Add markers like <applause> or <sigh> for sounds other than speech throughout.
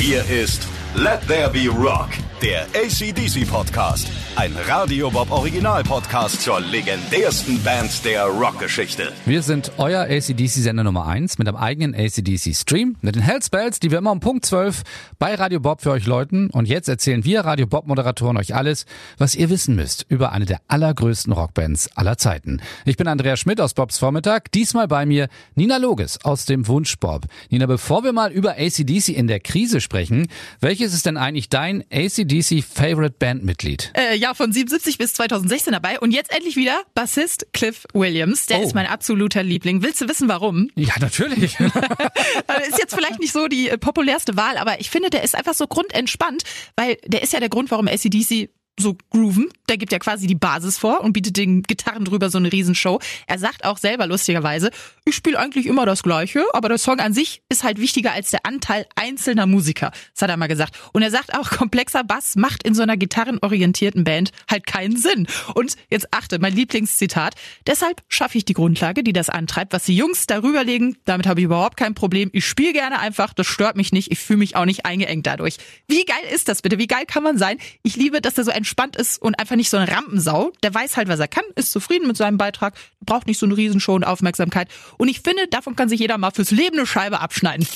Hier ist Let There Be Rock, der ACDC Podcast. Ein Radio Bob Original Podcast zur legendärsten Band der Rockgeschichte. Wir sind euer ACDC-Sender Nummer 1 mit einem eigenen ACDC-Stream, mit den Hellspells, die wir immer um Punkt 12 bei Radio Bob für euch läuten. Und jetzt erzählen wir Radio Bob-Moderatoren euch alles, was ihr wissen müsst über eine der allergrößten Rockbands aller Zeiten. Ich bin Andrea Schmidt aus Bobs Vormittag, diesmal bei mir Nina Loges aus dem Wunsch Bob. Nina, bevor wir mal über ACDC in der Krise sprechen, welches ist denn eigentlich dein ACDC-Favorite Bandmitglied? Äh, ja, von 77 bis 2016 dabei. Und jetzt endlich wieder Bassist Cliff Williams. Der Oh. ist mein absoluter Liebling. Willst du wissen, warum? Ja, natürlich. Äh, <laughs> ist jetzt vielleicht nicht so die äh, populärste Wahl, aber ich finde, der ist einfach so grundentspannt, weil der ist ja der Grund, warum ACDC so grooven. Der gibt ja quasi die Basis vor und bietet den Gitarren drüber so eine Riesenshow. Er sagt auch selber lustigerweise, ich spiele eigentlich immer das Gleiche, aber der Song an sich ist halt wichtiger als der Anteil einzelner Musiker. Das hat er mal gesagt. Und er sagt auch, komplexer Bass macht in so einer gitarrenorientierten Band halt keinen Sinn. Und jetzt achte, mein Lieblingszitat. Deshalb schaffe ich die Grundlage, die das antreibt, was die Jungs darüber legen. Damit habe ich überhaupt kein Problem. Ich spiele gerne einfach, das stört mich nicht. Ich fühle mich auch nicht eingeengt dadurch. Wie geil ist das bitte? Wie geil kann man sein? Ich liebe, dass er so entspannt ist und einfach nicht so eine Rampensau. Der weiß halt, was er kann, ist zufrieden mit seinem Beitrag, braucht nicht so eine Riesenshow und Aufmerksamkeit. Und ich finde, davon kann sich jeder mal fürs Leben eine Scheibe abschneiden.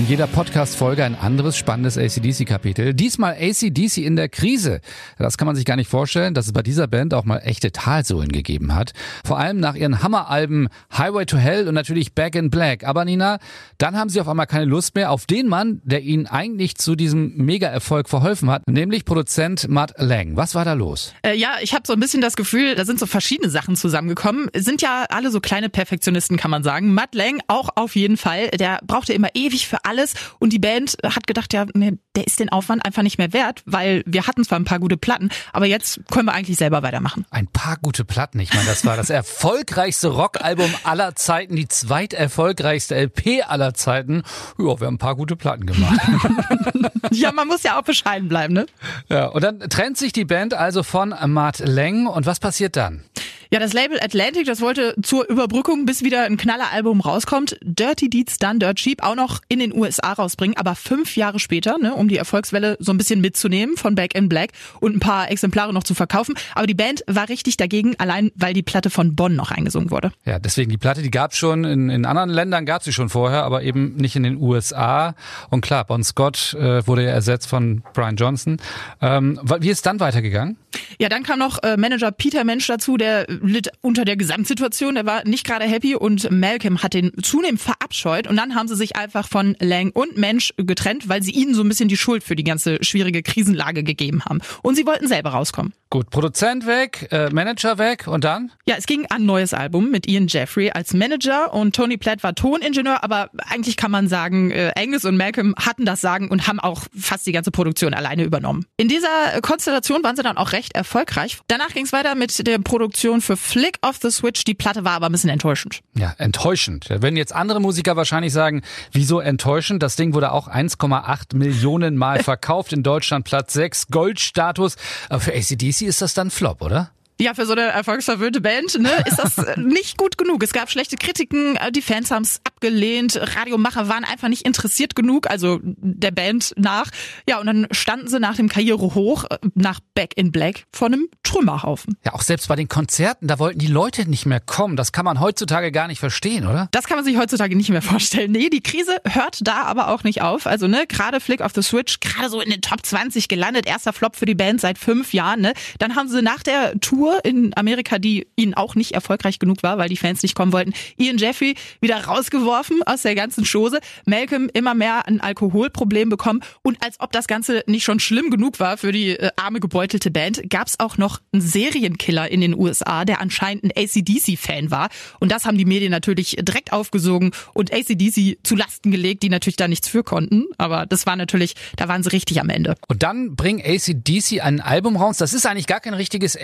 In jeder Podcast-Folge ein anderes spannendes ACDC-Kapitel. Diesmal ACDC in der Krise. Das kann man sich gar nicht vorstellen, dass es bei dieser Band auch mal echte Talsohlen gegeben hat. Vor allem nach ihren Hammeralben Highway to Hell und natürlich Back in Black. Aber Nina, dann haben sie auf einmal keine Lust mehr auf den Mann, der ihnen eigentlich zu diesem Mega-Erfolg verholfen hat, nämlich Produzent Matt Lang. Was war da los? Äh, ja, ich habe so ein bisschen das Gefühl, da sind so verschiedene Sachen zusammengekommen. Sind ja alle so kleine Perfektionisten, kann man sagen. Matt Lang auch auf jeden Fall. Der brauchte immer ewig für alles und die Band hat gedacht, ja, nee, der ist den Aufwand einfach nicht mehr wert, weil wir hatten zwar ein paar gute Platten, aber jetzt können wir eigentlich selber weitermachen. Ein paar gute Platten. Ich meine, das war das erfolgreichste Rockalbum aller Zeiten, die zweiterfolgreichste LP aller Zeiten. Ja, wir haben ein paar gute Platten gemacht. <laughs> Ja, man muss ja auch bescheiden bleiben, ne? ja, und dann trennt sich die Band also von Matt Lang. Und was passiert dann? Ja, das Label Atlantic, das wollte zur Überbrückung, bis wieder ein Knalleralbum rauskommt, Dirty Deeds Done Dirt Cheap auch noch in den USA rausbringen, aber fünf Jahre später, ne, um die Erfolgswelle so ein bisschen mitzunehmen von Back in Black und ein paar Exemplare noch zu verkaufen. Aber die Band war richtig dagegen, allein weil die Platte von Bonn noch eingesungen wurde. Ja, deswegen die Platte, die gab's schon in, in anderen Ländern, gab's sie schon vorher, aber eben nicht in den USA. Und klar, Bon Scott äh, wurde ja ersetzt von Brian Johnson. Ähm, wie ist dann weitergegangen? Ja, dann kam noch äh, Manager Peter Mensch dazu, der litt unter der Gesamtsituation, der war nicht gerade happy und Malcolm hat den zunehmend verabscheut und dann haben sie sich einfach von Lang und Mensch getrennt, weil sie ihnen so ein bisschen die Schuld für die ganze schwierige Krisenlage gegeben haben. Und sie wollten selber rauskommen. Gut, Produzent weg, äh, Manager weg und dann? Ja, es ging an ein neues Album mit Ian Jeffrey als Manager und Tony Platt war Toningenieur, aber eigentlich kann man sagen, äh, Angus und Malcolm hatten das Sagen und haben auch fast die ganze Produktion alleine übernommen. In dieser Konstellation waren sie dann auch recht erfolgreich. Danach ging es weiter mit der Produktion für Flick of the Switch. Die Platte war aber ein bisschen enttäuschend. Ja, enttäuschend. Werden jetzt andere Musiker wahrscheinlich sagen, wieso enttäuschend? Das Ding wurde auch 1,8 Millionen Mal <laughs> verkauft, in Deutschland Platz 6, Goldstatus. Aber für ACDC ist das dann Flop, oder? Ja, für so eine erfolgsverwöhnte Band ne, ist das äh, nicht gut genug. Es gab schlechte Kritiken, äh, die Fans haben es abgelehnt, Radiomacher waren einfach nicht interessiert genug, also der Band nach. Ja, und dann standen sie nach dem Karrierehoch äh, nach Back in Black vor einem Trümmerhaufen. Ja, auch selbst bei den Konzerten, da wollten die Leute nicht mehr kommen. Das kann man heutzutage gar nicht verstehen, oder? Das kann man sich heutzutage nicht mehr vorstellen. Nee, die Krise hört da aber auch nicht auf. Also, ne, gerade Flick of the Switch, gerade so in den Top 20 gelandet, erster Flop für die Band seit fünf Jahren, ne? Dann haben sie nach der Tour in Amerika, die ihnen auch nicht erfolgreich genug war, weil die Fans nicht kommen wollten, Ian Jeffrey wieder rausgeworfen aus der ganzen Chose. Malcolm immer mehr ein Alkoholproblem bekommen und als ob das Ganze nicht schon schlimm genug war für die äh, arme gebeutelte Band, gab's auch noch einen Serienkiller in den USA, der anscheinend ein ACDC-Fan war. Und das haben die Medien natürlich direkt aufgesogen und ACDC zu Lasten gelegt, die natürlich da nichts für konnten. Aber das war natürlich, da waren sie richtig am Ende. Und dann bringen ACDC ein Album raus. Das ist eigentlich gar kein richtiges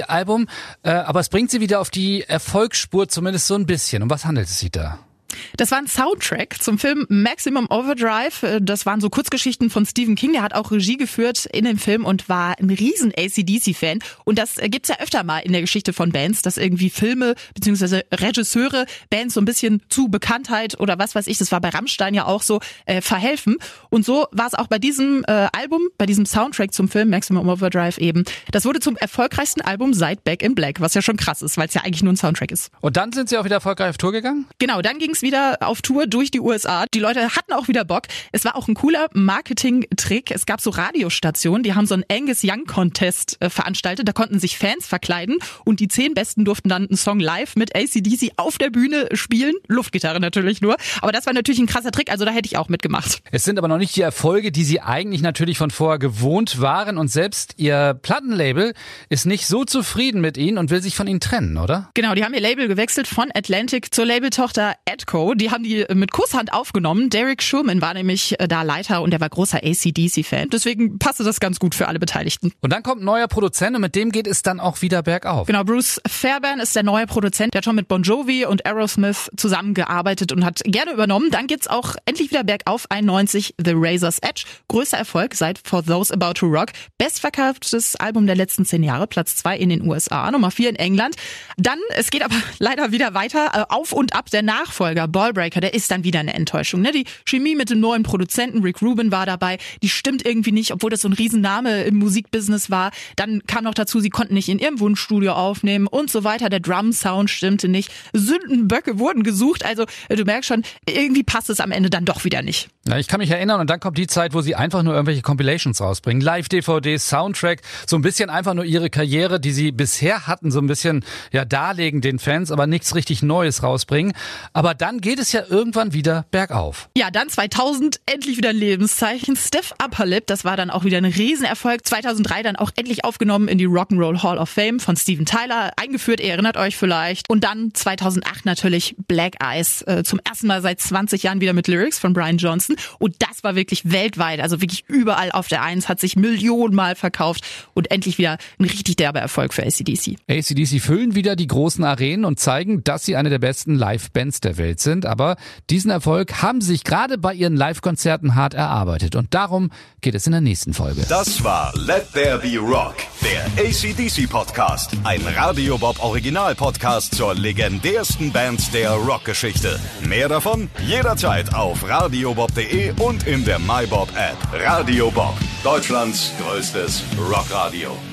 ACDC-Album, äh, aber es bringt sie wieder auf die Erfolgsspur, zumindest so ein bisschen. Um was handelt es sich da? Das war ein Soundtrack zum Film Maximum Overdrive. Das waren so Kurzgeschichten von Stephen King. Der hat auch Regie geführt in dem Film und war ein riesen ACDC-Fan. Und das gibt's ja öfter mal in der Geschichte von Bands, dass irgendwie Filme bzw. Regisseure Bands so ein bisschen zu Bekanntheit oder was weiß ich, das war bei Rammstein ja auch so, äh, verhelfen. Und so war es auch bei diesem äh, Album, bei diesem Soundtrack zum Film Maximum Overdrive eben. Das wurde zum erfolgreichsten Album seit Back in Black, was ja schon krass ist, weil es ja eigentlich nur ein Soundtrack ist. Und dann sind sie auch wieder erfolgreich auf Tour gegangen? Genau, dann ging wieder auf Tour durch die USA. Die Leute hatten auch wieder Bock. Es war auch ein cooler Marketing-Trick. Es gab so Radiostationen, die haben so einen Angus Young Contest äh, veranstaltet. Da konnten sich Fans verkleiden und die zehn Besten durften dann einen Song live mit ACDC auf der Bühne spielen. Luftgitarre natürlich nur. Aber das war natürlich ein krasser Trick, also da hätte ich auch mitgemacht. Es sind aber noch nicht die Erfolge, die sie eigentlich natürlich von vorher gewohnt waren und selbst ihr Plattenlabel ist nicht so zufrieden mit ihnen und will sich von ihnen trennen, oder? Genau, die haben ihr Label gewechselt von Atlantic zur Labeltochter Edco. Die haben die mit Kusshand aufgenommen. Derek Sherman war nämlich äh, da Leiter und der war großer ACDC-Fan. Deswegen passte das ganz gut für alle Beteiligten. Und dann kommt ein neuer Produzent und mit dem geht es dann auch wieder bergauf. Genau, Bruce Fairbairn ist der neue Produzent. Der hat schon mit Bon Jovi und Aerosmith zusammengearbeitet und hat gerne übernommen. Dann geht's auch endlich wieder bergauf. 91 The Razor's Edge. Größter Erfolg seit For Those About to Rock. Bestverkauftes Album der letzten zehn Jahre. Platz zwei in den USA, Nummer vier in England. Dann, es geht aber <laughs> leider wieder weiter. äh, Auf und ab. Der Nachfolger Ballbreaker, der ist dann wieder eine Enttäuschung. Ne? Die Chemie mit dem neuen Produzenten Rick Rubin war dabei. Die stimmt irgendwie nicht, obwohl das so ein Riesenname im Musikbusiness war. Dann kam noch dazu, sie konnten nicht in ihrem Wunschstudio aufnehmen und so weiter. Der Drum-Sound stimmte nicht. Sündenböcke wurden gesucht. Also äh, du merkst schon, irgendwie passt es am Ende dann doch wieder nicht. Ja, ich kann mich erinnern und dann kommt die Zeit, wo sie einfach nur irgendwelche Compilations rausbringen. Live-DVDs, Soundtrack, so ein bisschen einfach nur ihre Karriere, die sie bisher hatten, so ein bisschen ja darlegen den Fans, aber nichts richtig Neues rausbringen. Aber dann geht es ja irgendwann wieder bergauf. Ja, dann 2000 endlich wieder ein Lebenszeichen. Stiff Upper Lip, das war dann auch wieder ein Riesenerfolg. 2003 dann auch endlich aufgenommen in die Rock'n'Roll Hall of Fame von Steven Tyler, eingeführt, ihr erinnert euch vielleicht. Und dann 2008 natürlich Black Eyes, äh, zum ersten Mal seit 20 Jahren wieder mit Lyrics von Brian Johnson. Und das war wirklich weltweit, also wirklich überall auf der Eins, hat sich Millionenmal verkauft und endlich wieder ein richtig derber Erfolg für ACDC. ACDC füllen wieder die großen Arenen und zeigen, dass sie eine der besten Live-Bands der Welt sind. Aber diesen Erfolg haben sie sich gerade bei ihren Live-Konzerten hart erarbeitet. Und darum geht es in der nächsten Folge. Das war Let There Be Rock, der ACDC Podcast. Ein Radio Bob Original Podcast zur legendärsten Band der Rockgeschichte. Mehr davon jederzeit auf radiobob.de und in der MyBob App. Radio Bob, Deutschlands größtes Rockradio.